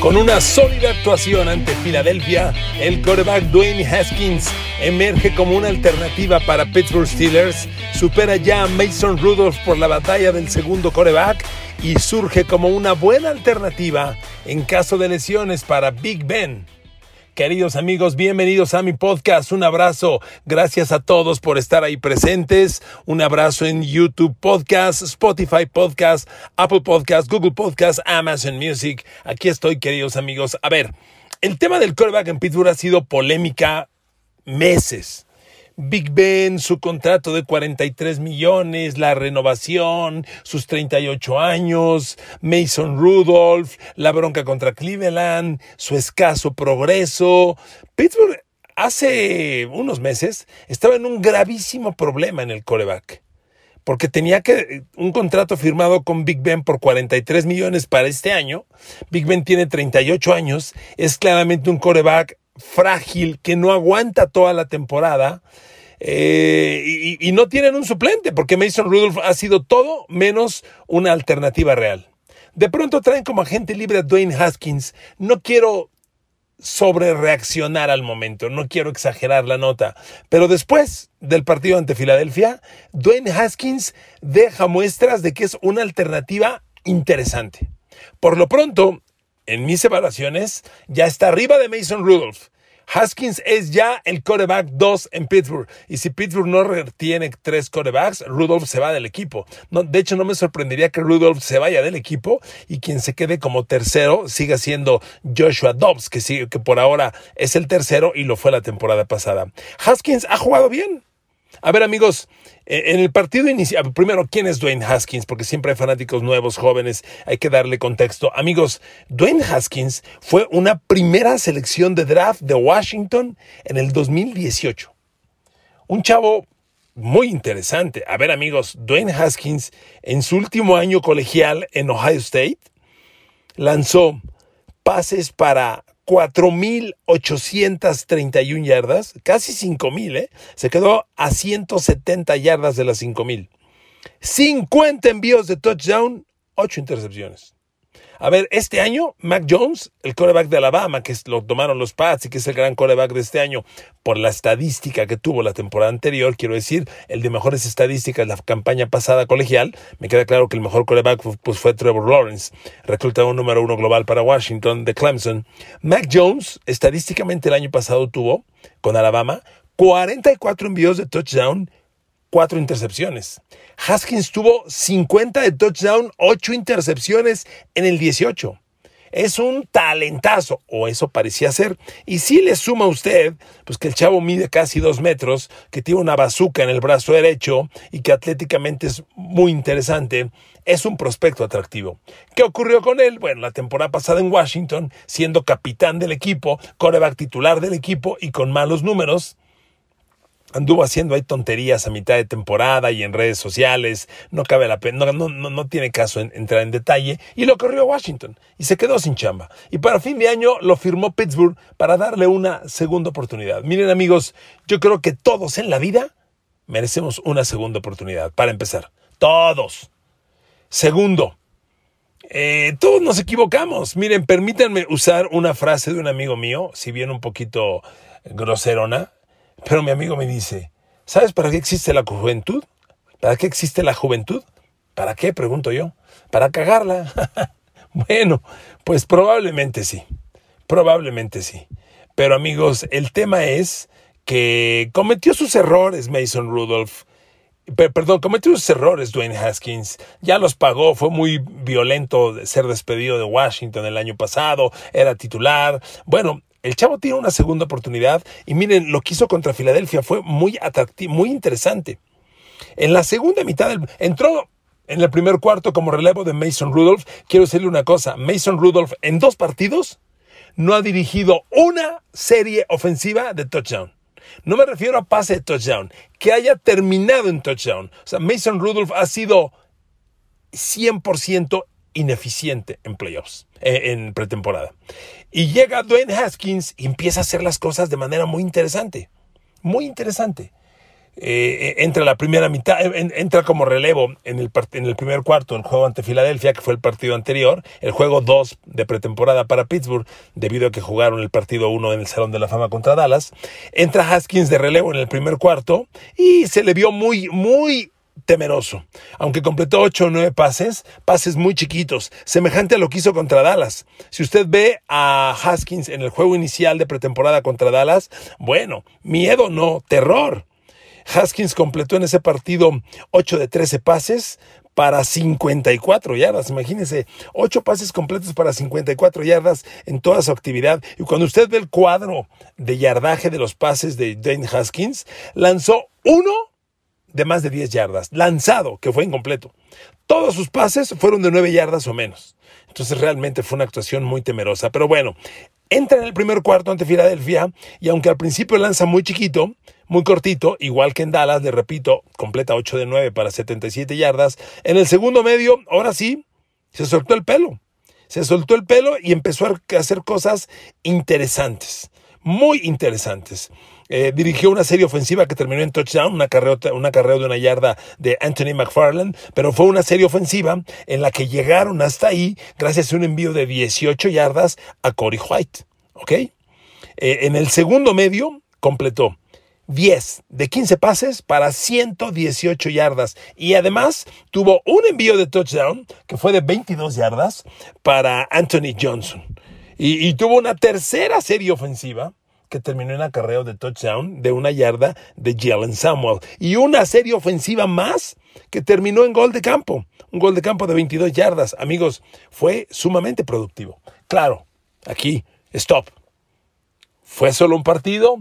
Con una sólida actuación ante Filadelfia, el quarterback Dwayne Haskins emerge como una alternativa para Pittsburgh Steelers, supera ya a Mason Rudolph por la batalla del segundo quarterback y surge como una buena alternativa en caso de lesiones para Big Ben. Queridos amigos, bienvenidos a mi podcast. Un abrazo. Gracias a todos por estar ahí presentes. Un abrazo en YouTube Podcast, Spotify Podcast, Apple Podcast, Google Podcast, Amazon Music. Aquí estoy, queridos amigos. A ver, el tema del callback en Pittsburgh ha sido polémica meses. Big Ben, su contrato de 43 millones, la renovación, sus 38 años, Mason Rudolph, la bronca contra Cleveland, su escaso progreso. Pittsburgh hace unos meses estaba en un gravísimo problema en el coreback. Porque tenía que un contrato firmado con Big Ben por 43 millones para este año. Big Ben tiene 38 años, es claramente un coreback frágil que no aguanta toda la temporada. Eh, y, no tienen un suplente, porque Mason Rudolph ha sido todo menos una alternativa real. De pronto traen como agente libre a Dwayne Haskins. No quiero sobre reaccionar al momento, no quiero exagerar la nota, pero después del partido ante Filadelfia, Dwayne Haskins deja muestras de que es una alternativa interesante. Por lo pronto, en mis evaluaciones, ya está arriba de Mason Rudolph. Haskins es ya el coreback 2 en Pittsburgh. Y si Pittsburgh no tiene tres corebacks, Rudolph se va del equipo. De hecho, no me sorprendería que Rudolph se vaya del equipo y quien se quede como tercero siga siendo Joshua Dobbs, que, que por ahora es el tercero y lo fue la temporada pasada. Haskins ha jugado bien. A ver, amigos, eh, en el partido inicial, primero, ¿quién es Dwayne Haskins? Porque siempre hay fanáticos nuevos, jóvenes, hay que darle contexto. Amigos, Dwayne Haskins fue una primera selección de draft de Washington en el 2018. Un chavo muy interesante. A ver, amigos, Dwayne Haskins en su último año colegial en Ohio State lanzó pases para 4.831 yardas, casi 5.000, ¿eh? Se quedó a 170 yardas de las 5.000. 50 envíos de touchdown, 8 intercepciones. A ver, este año, Mac Jones, el coreback de Alabama, que lo tomaron los Pats y que es el gran coreback de este año, por la estadística que tuvo la temporada anterior, quiero decir, el de mejores estadísticas la campaña pasada colegial, me queda claro que el mejor coreback pues, fue Trevor Lawrence, reclutado número uno global para Washington de Clemson. Mac Jones, estadísticamente el año pasado tuvo, con Alabama, 44 envíos de touchdown cuatro intercepciones. Haskins tuvo 50 de touchdown, 8 intercepciones en el 18. Es un talentazo, o eso parecía ser. Y si le suma a usted, pues que el chavo mide casi dos metros, que tiene una bazuca en el brazo derecho y que atléticamente es muy interesante, es un prospecto atractivo. ¿Qué ocurrió con él? Bueno, la temporada pasada en Washington, siendo capitán del equipo, coreback titular del equipo y con malos números, anduvo haciendo ahí tonterías a mitad de temporada y en redes sociales, no cabe la pena, no, no, no, tiene caso entrar en detalle, y lo corrió a Washington y se quedó sin chamba. Y para fin de año lo firmó Pittsburgh para darle una segunda oportunidad. Miren amigos, yo creo que todos en la vida merecemos una segunda oportunidad, para empezar. Todos. Segundo, eh, todos nos equivocamos. Miren, permítanme usar una frase de un amigo mío, si bien un poquito groserona, pero mi amigo me dice, ¿sabes para qué existe la juventud? ¿Para qué existe la juventud? ¿Para qué? Pregunto yo. Para cagarla. bueno, pues probablemente sí. Probablemente sí. Pero amigos, el tema es que cometió sus errores Mason Rudolph. Perdón, cometió sus errores Dwayne Haskins. Ya los pagó. Fue muy violento ser despedido de Washington el año pasado. Era titular. Bueno, el chavo tiene una segunda oportunidad y miren, lo que hizo contra Filadelfia fue muy atractivo, muy interesante. En la segunda mitad del, entró en el primer cuarto como relevo de Mason Rudolph. Quiero decirle una cosa, Mason Rudolph en dos partidos no ha dirigido una serie ofensiva de touchdown. No me refiero a pase de touchdown, que haya terminado en touchdown. O sea, Mason Rudolph ha sido 100% ineficiente en playoffs, eh, en pretemporada. Y llega Dwayne Haskins y empieza a hacer las cosas de manera muy interesante. Muy interesante. eh, entra la primera mitad, entra como relevo en el, en el primer cuarto del juego ante Filadelfia, que fue el partido anterior, el juego 2 de pretemporada para Pittsburgh, debido a que jugaron el partido 1 en el Salón de la Fama contra Dallas. Entra Haskins de relevo en el primer cuarto y se le vio muy, muy temeroso. Aunque completó 8 o 9 pases, pases muy chiquitos, semejante a lo que hizo contra Dallas. Si usted ve a Haskins en el juego inicial de pretemporada contra Dallas, bueno, miedo no, terror. Haskins completó en ese partido 8 de 13 pases para 54 yardas. Imagínense, 8 pases completos para 54 yardas en toda su actividad. Y cuando usted ve el cuadro de yardaje de los pases de Dane Haskins, lanzó uno de más de 10 yardas, lanzado, que fue incompleto. Todos sus pases fueron de 9 yardas o menos. Entonces realmente fue una actuación muy temerosa. Pero bueno, entra en el primer cuarto ante Filadelfia y aunque al principio lanza muy chiquito, muy cortito, igual que en Dallas, le repito, completa 8 de 9 para 77 yardas. En el segundo medio, ahora sí, se soltó el pelo. Se soltó el pelo y empezó a hacer cosas interesantes, muy interesantes. Eh, dirigió una serie ofensiva que terminó en touchdown, una carrera, una carrera de una yarda de Anthony McFarland, pero fue una serie ofensiva en la que llegaron hasta ahí gracias a un envío de 18 yardas a Corey White. ¿Ok? Eh, en el segundo medio completó 10 de 15 pases para 118 yardas y además tuvo un envío de touchdown que fue de 22 yardas para Anthony Johnson. Y, y tuvo una tercera serie ofensiva que terminó en acarreo de touchdown de una yarda de Jalen Samuel. Y una serie ofensiva más que terminó en gol de campo. Un gol de campo de 22 yardas. Amigos, fue sumamente productivo. Claro, aquí, stop. Fue solo un partido,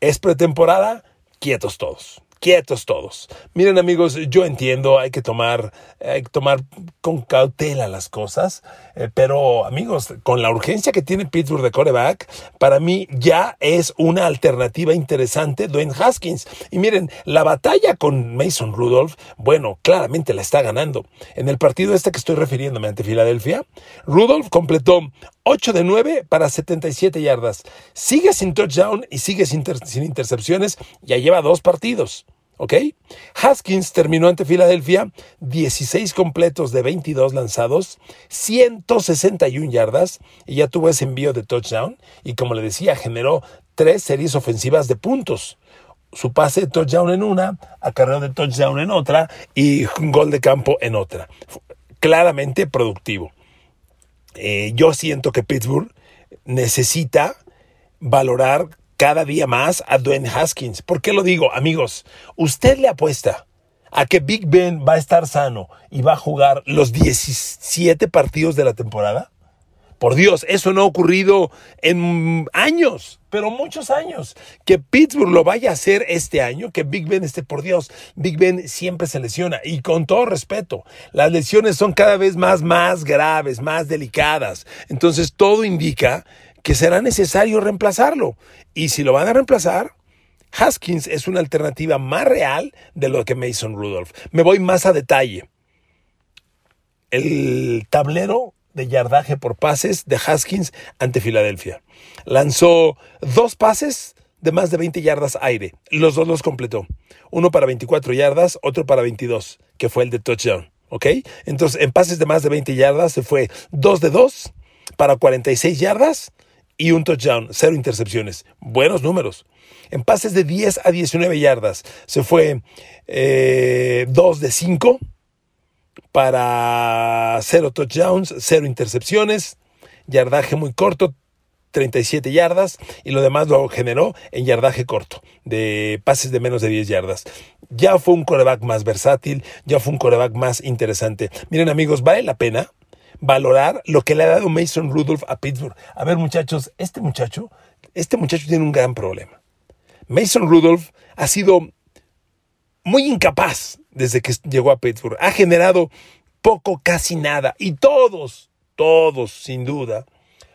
es pretemporada, quietos todos quietos todos. Miren amigos, yo entiendo, hay que tomar, hay que tomar con cautela las cosas, eh, pero amigos, con la urgencia que tiene Pittsburgh de coreback, para mí ya es una alternativa interesante Dwayne Haskins. Y miren, la batalla con Mason Rudolph, bueno, claramente la está ganando. En el partido este que estoy refiriéndome ante Filadelfia, Rudolph completó 8 de 9 para 77 yardas. Sigue sin touchdown y sigue sin, sin intercepciones, ya lleva dos partidos. ¿Ok? Haskins terminó ante Filadelfia 16 completos de 22 lanzados, 161 yardas y ya tuvo ese envío de touchdown y como le decía, generó tres series ofensivas de puntos. Su pase de touchdown en una, acarreo de touchdown en otra y un gol de campo en otra. Claramente productivo. Eh, yo siento que Pittsburgh necesita valorar cada día más a Dwayne Haskins. ¿Por qué lo digo? Amigos, usted le apuesta a que Big Ben va a estar sano y va a jugar los 17 partidos de la temporada. Por Dios, eso no ha ocurrido en años, pero muchos años. Que Pittsburgh lo vaya a hacer este año, que Big Ben esté, por Dios, Big Ben siempre se lesiona. Y con todo respeto, las lesiones son cada vez más, más graves, más delicadas. Entonces todo indica que será necesario reemplazarlo. Y si lo van a reemplazar, Haskins es una alternativa más real de lo que Mason Rudolph. Me voy más a detalle. El tablero de yardaje por pases de Haskins ante Filadelfia. Lanzó dos pases de más de 20 yardas aire. Los dos los completó. Uno para 24 yardas, otro para 22, que fue el de touchdown. ¿Ok? Entonces, en pases de más de 20 yardas se fue 2 de 2 para 46 yardas y un touchdown, cero intercepciones. Buenos números. En pases de 10 a 19 yardas se fue 2 eh, de 5 para cero touchdowns, cero intercepciones, yardaje muy corto, 37 yardas y lo demás lo generó en yardaje corto, de pases de menos de 10 yardas. Ya fue un coreback más versátil, ya fue un coreback más interesante. Miren amigos, vale la pena valorar lo que le ha dado Mason Rudolph a Pittsburgh. A ver, muchachos, este muchacho, este muchacho tiene un gran problema. Mason Rudolph ha sido muy incapaz desde que llegó a Pittsburgh. Ha generado poco, casi nada. Y todos, todos, sin duda,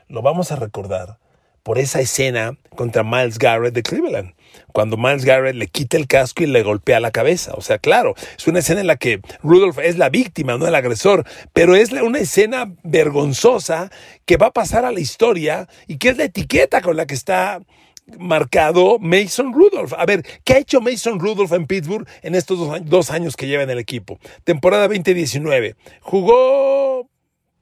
lo vamos a recordar por esa escena contra Miles Garrett de Cleveland cuando Miles Garrett le quita el casco y le golpea la cabeza. O sea, claro, es una escena en la que Rudolph es la víctima, no el agresor, pero es una escena vergonzosa que va a pasar a la historia y que es la etiqueta con la que está marcado Mason Rudolph. A ver, ¿qué ha hecho Mason Rudolph en Pittsburgh en estos dos años, que lleva en el equipo? Temporada 2019. Jugó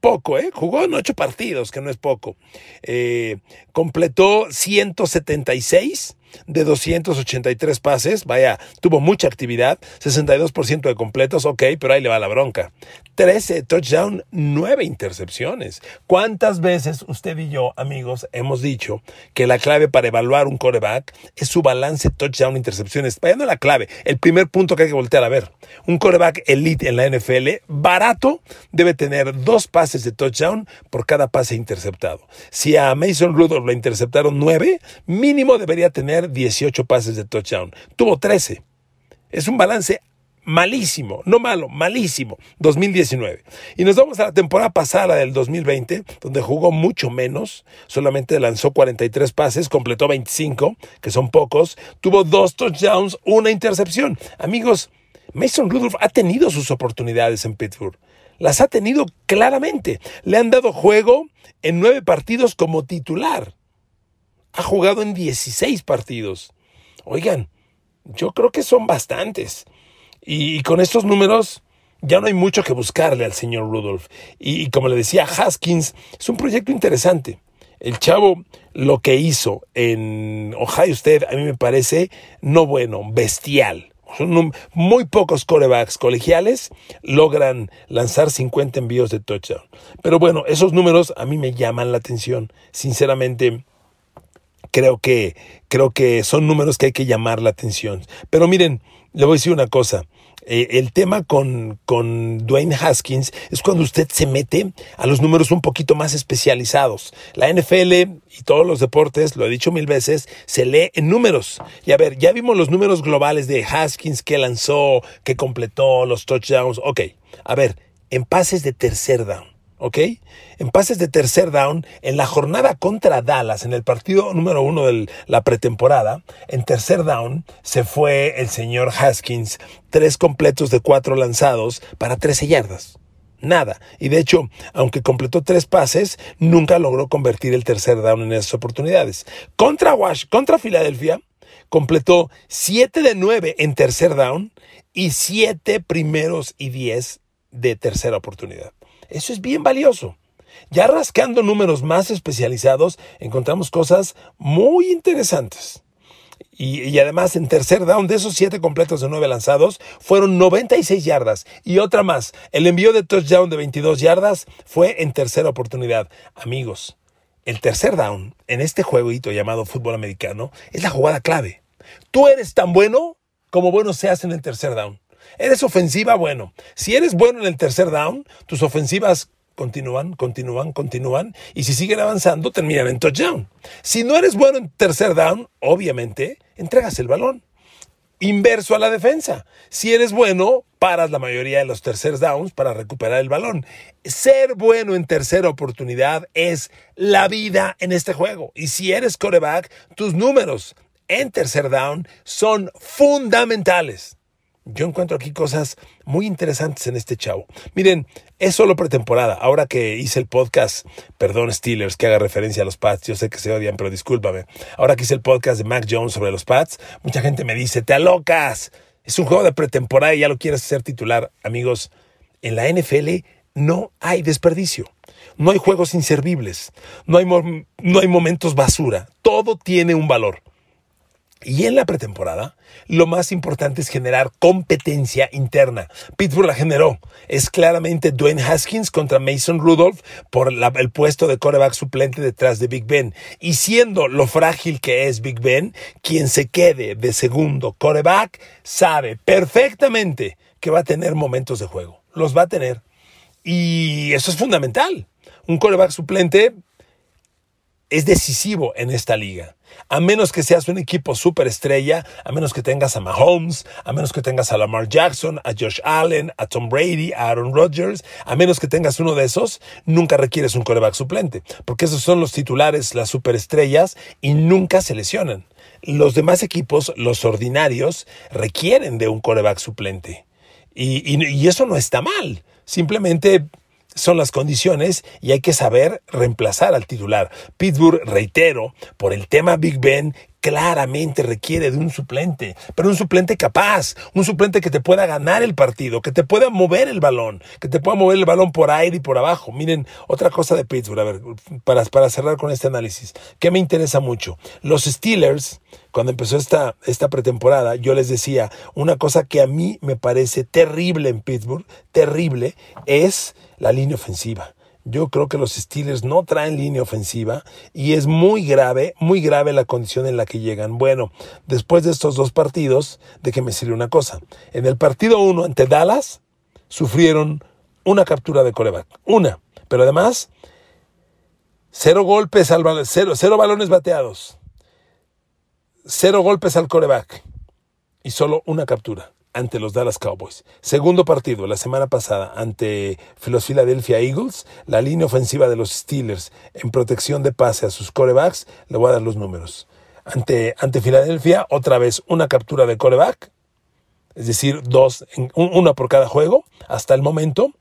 poco, ¿eh? Jugó en ocho partidos, que no es poco. Eh, completó 176 de 283 pases, vaya, tuvo mucha actividad, 62% de completos, ok, pero ahí le va la bronca. 13 touchdown, 9 intercepciones. ¿Cuántas veces usted y yo, amigos, hemos dicho que la clave para evaluar un coreback es su balance touchdown-intercepciones? Vaya, no la clave, el primer punto que hay que voltear a ver. Un coreback elite en la NFL, barato, debe tener dos pases de touchdown por cada pase interceptado. Si a Mason Rudolph le interceptaron 9, mínimo debería tener 18 pases de touchdown. Tuvo 13. Es un balance malísimo, no malo, malísimo, 2019. Y nos vamos a la temporada pasada del 2020, donde jugó mucho menos, solamente lanzó 43 pases, completó 25, que son pocos, tuvo dos touchdowns, una intercepción. Amigos, Mason Rudolph ha tenido sus oportunidades en Pittsburgh. Las ha tenido claramente. Le han dado juego en nueve partidos como titular. Ha jugado en 16 partidos. Oigan, yo creo que son bastantes. Y, con estos números ya no hay mucho que buscarle al señor Rudolph. Y, como le decía Haskins, es un proyecto interesante. El chavo lo que hizo en Ohio State a mí me parece no bueno, bestial. Muy pocos corebacks colegiales logran lanzar 50 envíos de touchdown. Pero bueno, esos números a mí me llaman la atención. Sinceramente, creo que, creo que son números que hay que llamar la atención. Pero miren, le voy a decir una cosa. Eh, el tema con, con Dwayne Haskins es cuando usted se mete a los números un poquito más especializados. La NFL y todos los deportes, lo he dicho mil veces, se lee en números. Y a ver, ya vimos los números globales de Haskins que lanzó, que completó los touchdowns. Ok, a ver, en pases de tercer down. ¿Ok? En pases de tercer down, en la jornada contra Dallas, en el partido número uno de la pretemporada, en tercer down se fue el señor Haskins, tres completos de cuatro lanzados para 13 yardas. Nada. Y de hecho, aunque completó tres pases, nunca logró convertir el tercer down en esas oportunidades. Contra Wash, contra Filadelfia, completó siete de nueve en tercer down y siete primeros y diez de tercera oportunidad. Eso es bien valioso. Ya rascando números más especializados, encontramos cosas muy interesantes. Y, además, en tercer down, de esos siete completos de nueve lanzados, fueron 96 yardas. Y otra más, el envío de touchdown de 22 yardas fue en tercera oportunidad. Amigos, el tercer down en este jueguito llamado fútbol americano es la jugada clave. Tú eres tan bueno como bueno seas en el tercer down. Eres ofensiva, bueno. Si eres bueno en el tercer down, tus ofensivas continúan, continúan, continúan, y si siguen avanzando, terminan en touchdown. Si no eres bueno en tercer down, obviamente, entregas el balón. Inverso a la defensa. Si eres bueno, paras la mayoría de los tercer downs para recuperar el balón. Ser bueno en tercera oportunidad es la vida en este juego. Y si eres coreback, tus números en tercer down son fundamentales. Yo encuentro aquí cosas muy interesantes en este chavo. Miren, es solo pretemporada. Ahora que hice el podcast, perdón Steelers que haga referencia a los Pats, yo sé que se odian, pero discúlpame. Ahora que hice el podcast de Mac Jones sobre los Pats, mucha gente me dice, te alocas. Es un juego de pretemporada y ya lo quieres hacer titular. Amigos, en la NFL no hay desperdicio. No hay juegos inservibles. No hay, no hay momentos basura. Todo tiene un valor. Y en la pretemporada, lo más importante es generar competencia interna. Pittsburgh la generó. Es claramente Dwayne Haskins contra Mason Rudolph por el puesto de coreback suplente detrás de Big Ben. Y siendo lo frágil que es Big Ben, quien se quede de segundo coreback sabe perfectamente que va a tener momentos de juego. Los va a tener. Y eso es fundamental. Un coreback suplente es decisivo en esta liga. A menos que seas un equipo superestrella, a menos que tengas a Mahomes, a menos que tengas a Lamar Jackson, a Josh Allen, a Tom Brady, a Aaron Rodgers, a menos que tengas uno de esos, nunca requieres un coreback suplente, porque esos son los titulares, las superestrellas, y nunca se lesionan. Los demás equipos, los ordinarios, requieren de un coreback suplente. y, y eso no está mal. Simplemente son las condiciones y hay que saber reemplazar al titular. Pittsburgh, reitero, por el tema Big Ben, claramente requiere de un suplente, pero un suplente capaz, un suplente que te pueda ganar el partido, que te pueda mover el balón, que te pueda mover el balón por aire y por abajo. Miren, otra cosa de Pittsburgh, a ver, para, cerrar con este análisis, que me interesa mucho. Los Steelers, cuando empezó esta pretemporada, yo les decía, una cosa que a mí me parece terrible en Pittsburgh, terrible, es la línea ofensiva. Yo creo que los Steelers no traen línea ofensiva y es muy grave, muy grave la condición en la que llegan. Bueno, después de estos dos partidos, de que me sirve una cosa. En el partido 1 ante Dallas, sufrieron una captura de coreback. Una. Pero además, cero golpes al cero, cero balones bateados. Cero golpes al coreback. Y solo una captura ante los Dallas Cowboys. Segundo partido, la semana pasada, ante los Philadelphia Eagles, la línea ofensiva de los Steelers en protección de pase a sus corebacks, le voy a dar los números. Ante, ante Filadelfia, otra vez una captura de coreback, es decir, dos, una por cada juego, hasta el momento,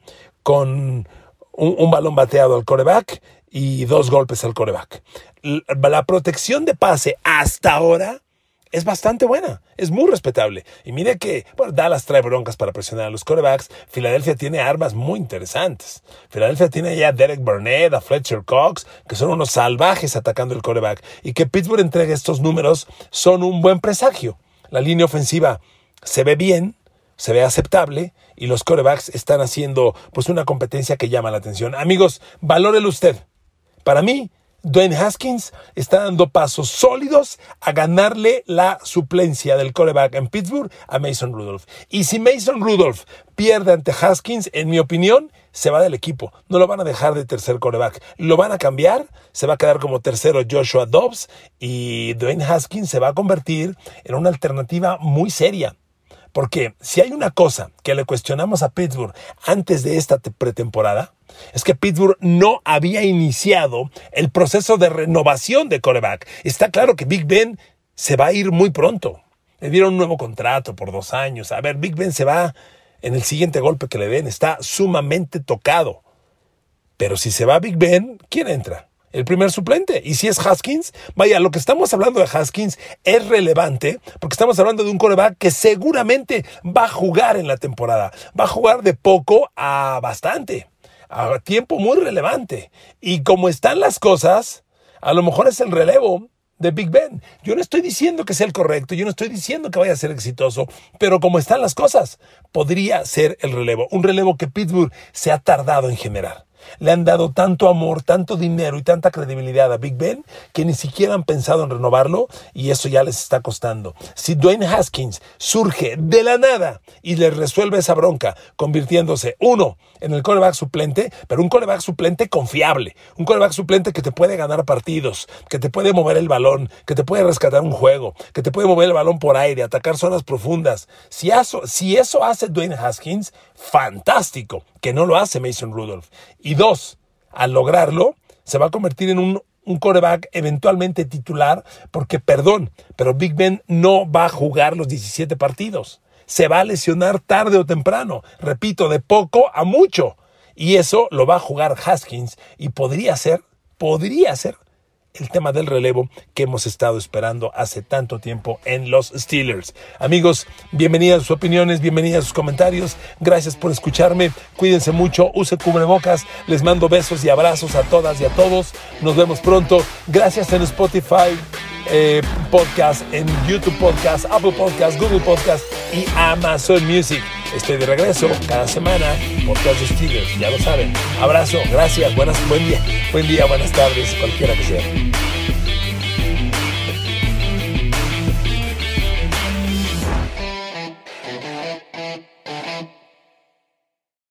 con un, un balón bateado al coreback y dos golpes al coreback. La protección de pase hasta ahora es bastante buena, es muy respetable. Y mire que, bueno, Dallas trae broncas para presionar a los corebacks. Filadelfia tiene armas muy interesantes. Filadelfia tiene ya a Derek Burnett, a Fletcher Cox, que son unos salvajes atacando el coreback. Y que Pittsburgh entregue estos números son un buen presagio. La línea ofensiva se ve bien, se ve aceptable y los corebacks están haciendo pues una competencia que llama la atención. Amigos, valórelo usted. Para mí, Dwayne Haskins está dando pasos sólidos a ganarle la suplencia del coreback en Pittsburgh a Mason Rudolph. Y si Mason Rudolph pierde ante Haskins, en mi opinión, se va del equipo. No lo van a dejar de tercer coreback. Lo van a cambiar. Se va a quedar como tercero Joshua Dobbs y Dwayne Haskins se va a convertir en una alternativa muy seria. Porque si hay una cosa que le cuestionamos a Pittsburgh antes de esta pretemporada, es que Pittsburgh no había iniciado el proceso de renovación de coreback. Está claro que Big Ben se va a ir muy pronto. Le dieron un nuevo contrato por dos años. A ver, Big Ben se va en el siguiente golpe que le den. Está sumamente tocado. Pero si se va Big Ben, ¿quién entra? el primer suplente. Y si es Haskins, vaya, lo que estamos hablando de Haskins es relevante porque estamos hablando de un coreback que seguramente va a jugar en la temporada. Va a jugar de poco a bastante a tiempo muy relevante. Y como están las cosas, a lo mejor es el relevo de Big Ben. Yo no estoy diciendo que sea el correcto, yo no estoy diciendo que vaya a ser exitoso, pero como están las cosas, podría ser el relevo. Un relevo que Pittsburgh se ha tardado en generar. Le han dado tanto amor, tanto dinero y tanta credibilidad a Big Ben que ni siquiera han pensado en renovarlo y eso ya les está costando. Si Dwayne Haskins surge de la nada y les resuelve esa bronca, convirtiéndose, uno, en el coreback suplente, pero un coreback suplente confiable, un coreback suplente que te puede ganar partidos, que te puede mover el balón, que te puede rescatar un juego, que te puede mover el balón por aire, atacar zonas profundas. Si eso, si eso hace Dwayne Haskins, fantástico, que no lo hace Mason Rudolph. Y dos, al lograrlo, se va a convertir en un, un coreback eventualmente titular, porque perdón, pero Big Ben no va a jugar los 17 partidos se va a lesionar tarde o temprano. Repito, de poco a mucho. Y eso lo va a jugar Haskins y podría ser, podría ser el tema del relevo que hemos estado esperando hace tanto tiempo en los Steelers. Amigos, bienvenidas sus opiniones, bienvenidas sus comentarios. Gracias por escucharme. Cuídense mucho, use cubrebocas. Les mando besos y abrazos a todas y a todos. Nos vemos pronto. Gracias en Spotify. Eh, podcast, en YouTube Podcast, Apple Podcast, Google Podcast y Amazon Music. Estoy de regreso cada semana, podcast de Steelers, ya lo saben. Abrazo, gracias, buenas, buen día, buen día, buenas tardes, cualquiera que sea.